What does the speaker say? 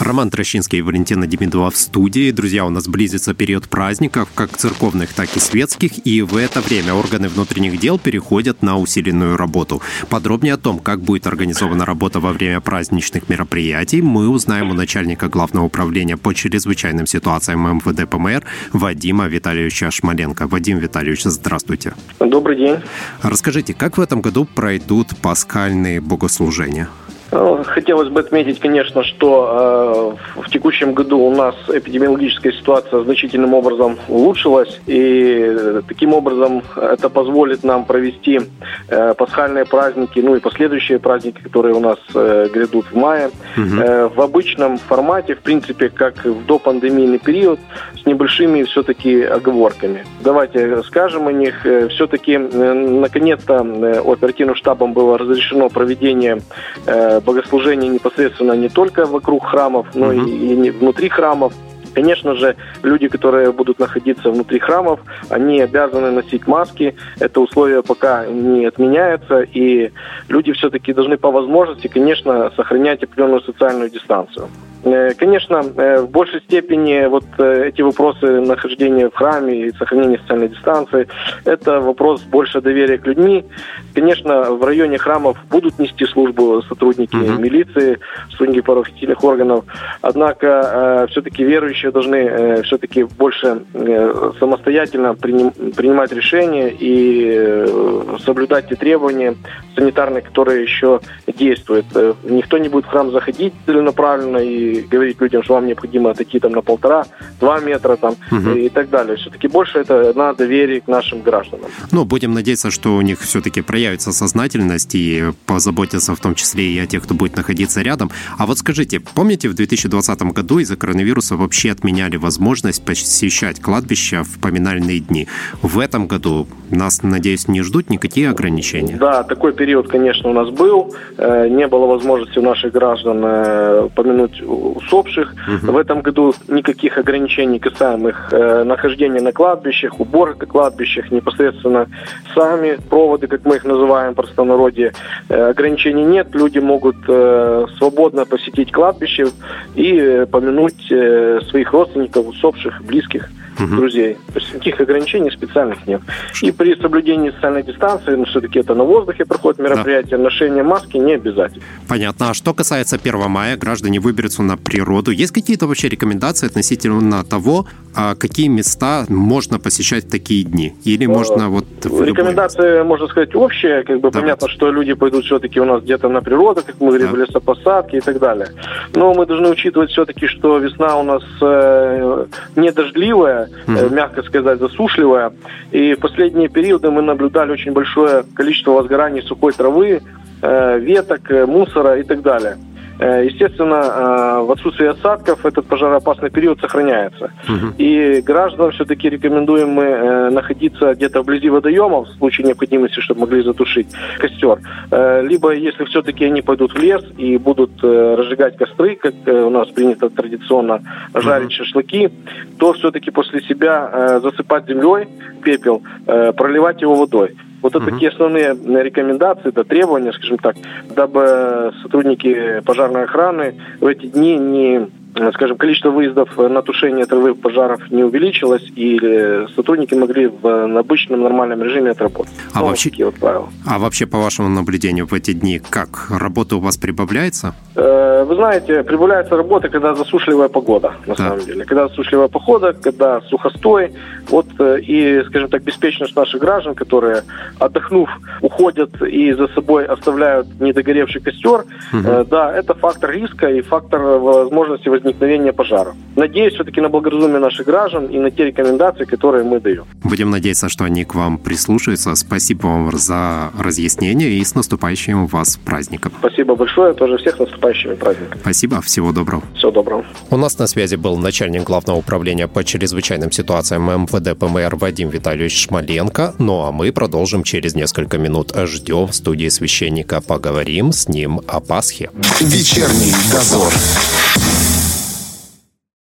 Роман Трощинский и Валентина Демидова в студии. Друзья, у нас близится период праздников, как церковных, так и светских, и в это время органы внутренних дел переходят на усиленную работу. Подробнее о том, как будет организована работа во время праздничных мероприятий, мы узнаем у начальника Главного управления по чрезвычайным ситуациям МВД ПМР Вадима Витальевича Шмаленко. Вадим Витальевич, здравствуйте. Добрый день. Расскажите, как в этом году пройдут пасхальные богослужения? Ну, хотелось бы отметить, конечно, что э, в текущем году у нас эпидемиологическая ситуация значительным образом улучшилась, и э, таким образом это позволит нам провести э, пасхальные праздники, ну и последующие праздники, которые у нас э, грядут в мае, угу. э, в обычном формате, в принципе, как в допандемийный период, с небольшими все-таки оговорками. Давайте скажем о них. Э, все-таки, э, наконец-то, э, оперативным штабом было разрешено проведение э, богослужения непосредственно не только вокруг храмов, но uh-huh. и, и внутри храмов. Конечно же, люди, которые будут находиться внутри храмов, они обязаны носить маски. Это условие пока не отменяется, и люди все-таки должны по возможности, конечно, сохранять определенную социальную дистанцию. Э, конечно, э, в большей степени вот э, эти вопросы нахождения в храме и сохранения социальной дистанции – это вопрос больше доверия к людьми. Конечно, в районе храмов будут нести службу сотрудники угу. милиции, сотрудники правоохранительных органов. Однако все-таки верующие должны все-таки больше самостоятельно принимать решения и соблюдать те требования санитарные, которые еще действуют. Никто не будет в храм заходить целенаправленно и говорить людям, что вам необходимо отойти там на полтора-два метра там угу. и, так далее. Все-таки больше это на доверие к нашим гражданам. Ну, будем надеяться, что у них все-таки проявится сознательность и позаботятся в том числе и о тех, кто будет находиться рядом. А вот скажите, помните, в 2020 году из-за коронавируса вообще отменяли возможность посещать кладбища в поминальные дни. В этом году нас, надеюсь, не ждут никакие ограничения? Да, такой период, конечно, у нас был. Э, не было возможности у наших граждан э, помянуть усопших. Угу. В этом году никаких ограничений касаемых э, нахождения на кладбищах, уборок на кладбищах, непосредственно сами проводы, как мы их называем в простонародье, э, ограничений нет. Люди могут э, свободно посетить кладбище и э, помянуть э, своих родственников, усопших, близких угу. друзей. То есть никаких ограничений специальных нет. И при соблюдении социальной дистанции, ну, все-таки это на воздухе проходит мероприятие, да. ношение маски не обязательно. Понятно. А что касается 1 мая, граждане выберутся на природу. Есть какие-то вообще рекомендации относительно того, а какие места можно посещать в такие дни? Или ну, можно вот... Рекомендации, можно сказать, общие. Как бы Давайте. понятно, что люди пойдут все-таки у нас где-то на природу, как мы говорим, да. лесопосадки и так далее. Но мы должны учитывать все-таки, что весна у нас э, не дождливая, mm-hmm. мягко сказать, засушливая. И в последние периоды мы наблюдали очень большое количество возгораний сухой травы, э, веток, э, мусора и так далее. Э, естественно, э, в отсутствии осадков этот пожароопасный период сохраняется. Угу. И гражданам все-таки рекомендуем мы э, находиться где-то вблизи водоемов в случае необходимости, чтобы могли затушить костер. Либо, если все-таки они пойдут в лес и будут разжигать костры, как у нас принято традиционно жарить угу. шашлыки, то все-таки после себя засыпать землей пепел, проливать его водой. Вот это угу. такие основные рекомендации, это требования, скажем так, дабы сотрудники пожарной охраны в эти дни не Э, скажем, количество выездов на тушение травы пожаров не увеличилось, и сотрудники могли в обычном нормальном режиме отработать. А, ну, вообще, вот правила. а вообще, по вашему наблюдению, в эти дни как? Работа у вас прибавляется? Э, вы знаете, прибавляется работа, когда засушливая погода, на да. самом деле. Когда засушливая погода, когда сухостой, вот э, и, скажем так, беспечность наших граждан, которые, отдохнув, уходят и за собой оставляют недогоревший костер, угу. да, это фактор риска и фактор возможности возникновения пожаров. Надеюсь все-таки на благоразумие наших граждан и на те рекомендации, которые мы даем. Будем надеяться, что они к вам прислушаются. Спасибо вам за разъяснение и с наступающим вас праздником. Спасибо большое. Тоже всех с наступающими праздниками. Спасибо. Всего доброго. Всего доброго. У нас на связи был начальник главного управления по чрезвычайным ситуациям МВД ПМР Вадим Витальевич Шмаленко. Ну а мы продолжим через несколько минут. Ждем в студии священника. Поговорим с ним о Пасхе. Вечерний дозор.